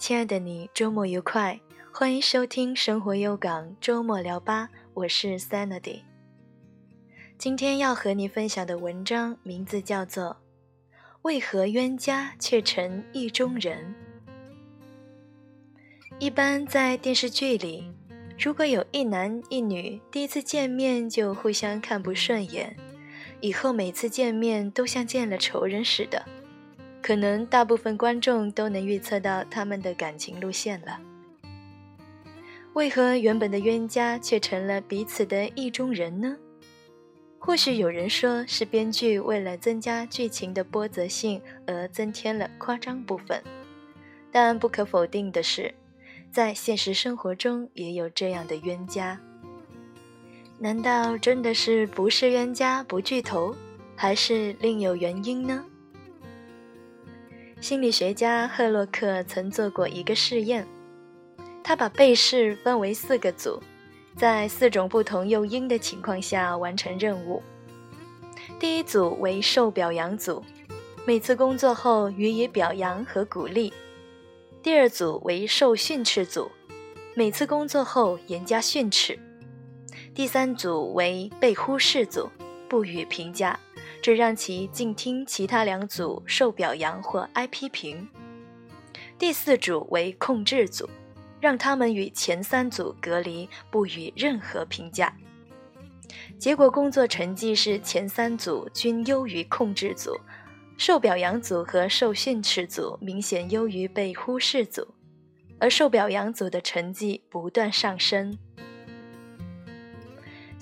亲爱的你，周末愉快！欢迎收听《生活优港周末聊吧》，我是 Sanity。今天要和你分享的文章名字叫做《为何冤家却成意中人》。一般在电视剧里，如果有一男一女第一次见面就互相看不顺眼，以后每次见面都像见了仇人似的。可能大部分观众都能预测到他们的感情路线了。为何原本的冤家却成了彼此的意中人呢？或许有人说是编剧为了增加剧情的波折性而增添了夸张部分，但不可否定的是，在现实生活中也有这样的冤家。难道真的是不是冤家不聚头，还是另有原因呢？心理学家赫洛克曾做过一个试验，他把被试分为四个组，在四种不同诱因的情况下完成任务。第一组为受表扬组，每次工作后予以表扬和鼓励；第二组为受训斥组，每次工作后严加训斥；第三组为被忽视组，不予评价。只让其静听其他两组受表扬或挨批评。第四组为控制组，让他们与前三组隔离，不予任何评价。结果工作成绩是前三组均优于控制组，受表扬组和受训斥组明显优于被忽视组，而受表扬组的成绩不断上升。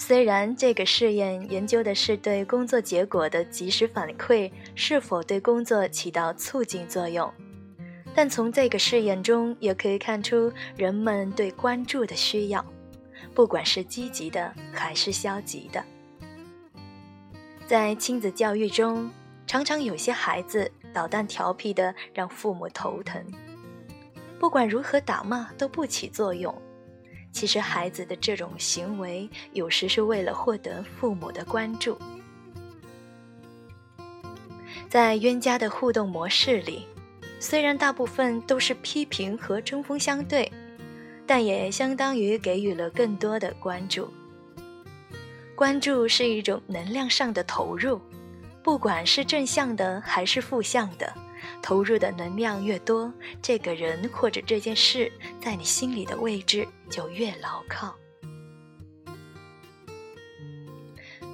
虽然这个试验研究的是对工作结果的及时反馈是否对工作起到促进作用，但从这个试验中也可以看出人们对关注的需要，不管是积极的还是消极的。在亲子教育中，常常有些孩子捣蛋调皮的让父母头疼，不管如何打骂都不起作用。其实，孩子的这种行为有时是为了获得父母的关注。在冤家的互动模式里，虽然大部分都是批评和针锋相对，但也相当于给予了更多的关注。关注是一种能量上的投入，不管是正向的还是负向的。投入的能量越多，这个人或者这件事在你心里的位置就越牢靠。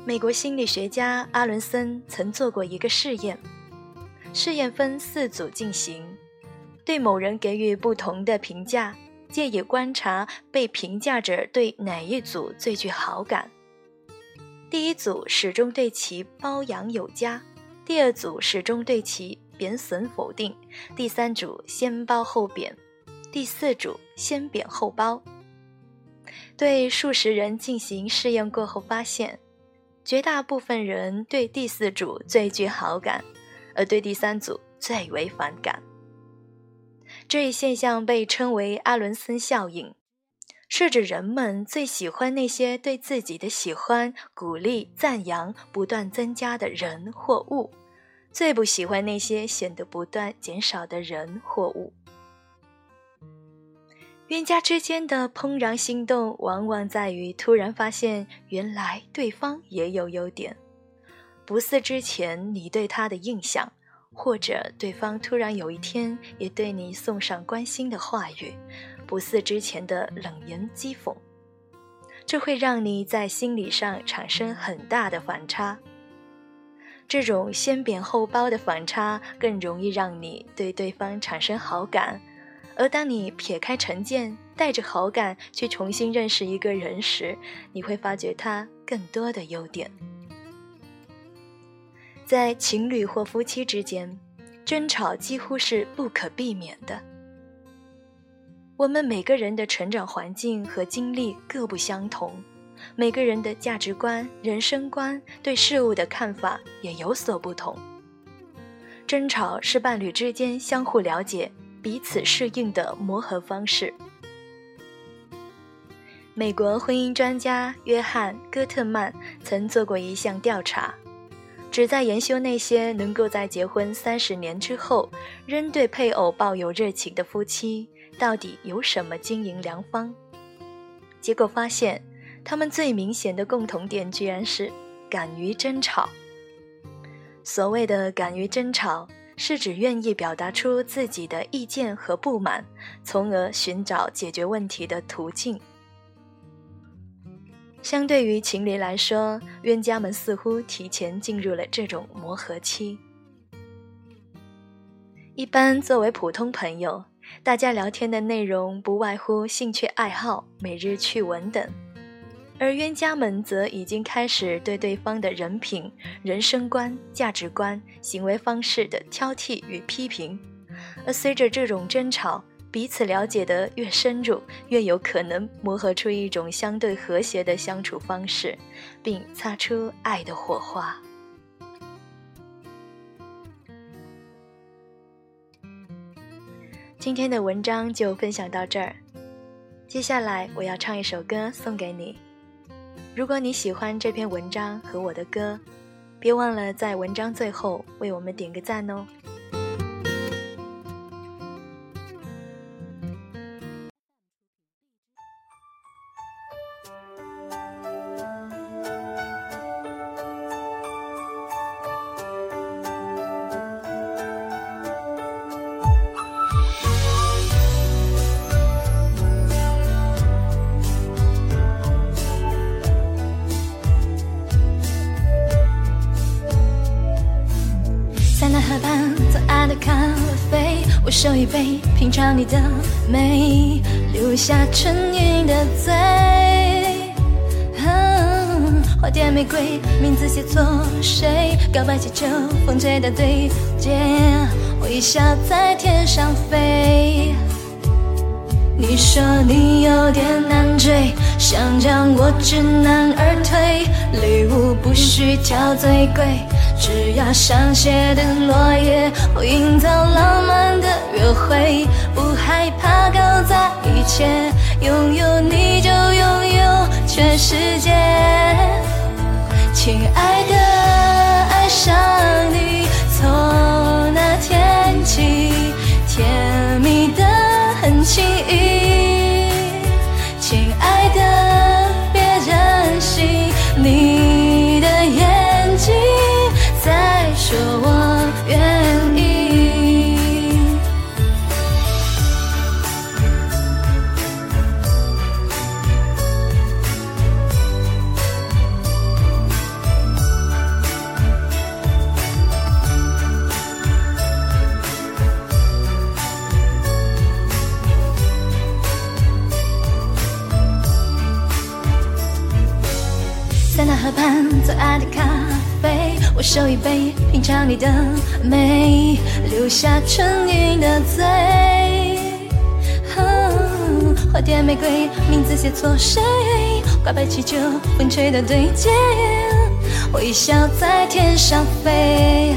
美国心理学家阿伦森曾做过一个试验，试验分四组进行，对某人给予不同的评价，借以观察被评价者对哪一组最具好感。第一组始终对其褒扬有加，第二组始终对其。贬损否定，第三组先褒后贬，第四组先贬后褒。对数十人进行试验过后，发现绝大部分人对第四组最具好感，而对第三组最为反感。这一现象被称为阿伦森效应，是指人们最喜欢那些对自己的喜欢、鼓励、赞扬不断增加的人或物。最不喜欢那些显得不断减少的人或物。冤家之间的怦然心动，往往在于突然发现原来对方也有优点，不似之前你对他的印象，或者对方突然有一天也对你送上关心的话语，不似之前的冷言讥讽，这会让你在心理上产生很大的反差。这种先贬后褒的反差更容易让你对对方产生好感，而当你撇开成见，带着好感去重新认识一个人时，你会发觉他更多的优点。在情侣或夫妻之间，争吵几乎是不可避免的。我们每个人的成长环境和经历各不相同。每个人的价值观、人生观、对事物的看法也有所不同。争吵是伴侣之间相互了解、彼此适应的磨合方式。美国婚姻专家约翰·戈特曼曾做过一项调查，旨在研究那些能够在结婚三十年之后仍对配偶抱有热情的夫妻，到底有什么经营良方。结果发现，他们最明显的共同点居然是敢于争吵。所谓的敢于争吵，是指愿意表达出自己的意见和不满，从而寻找解决问题的途径。相对于情侣来说，冤家们似乎提前进入了这种磨合期。一般作为普通朋友，大家聊天的内容不外乎兴趣爱好、每日趣闻等。而冤家们则已经开始对对方的人品、人生观、价值观、行为方式的挑剔与批评，而随着这种争吵，彼此了解得越深入，越有可能磨合出一种相对和谐的相处方式，并擦出爱的火花。今天的文章就分享到这儿，接下来我要唱一首歌送给你。如果你喜欢这篇文章和我的歌，别忘了在文章最后为我们点个赞哦。手一杯，品尝你的美，留下沉晕的醉。花店玫瑰，名字写错谁？告白气球，风吹到对街，微笑在天上飞。你说你有点难追，想将我知难而退，礼物不需挑最贵。只要香榭的落叶，我营造浪漫的约会，不害怕搞砸一切，拥有你就拥有全世界，亲，爱最爱的咖啡。我手一杯，品尝你的美，留下沉晕的醉。花店玫瑰，名字写错谁？挂白气球，风吹到对街，微笑在天上飞。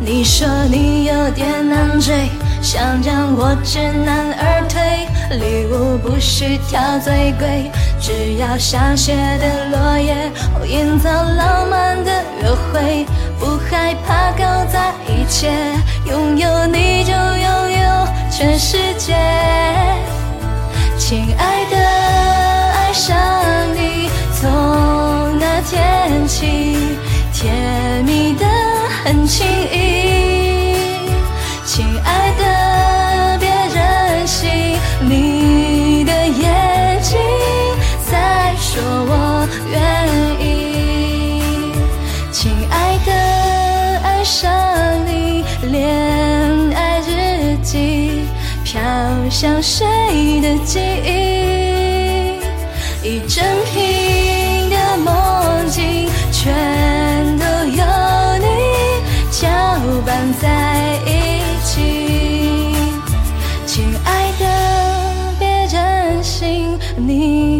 你说你有点难追，想让我知难而退，礼物不需挑最贵。只要香榭的落叶，会营造浪漫的约会，不害怕搞砸一切，拥有你就拥有全世界。亲爱的，爱上你，从那天起，甜蜜的很轻易。像谁的记忆一整瓶的梦境全都有你搅拌在一起。亲爱的别任性你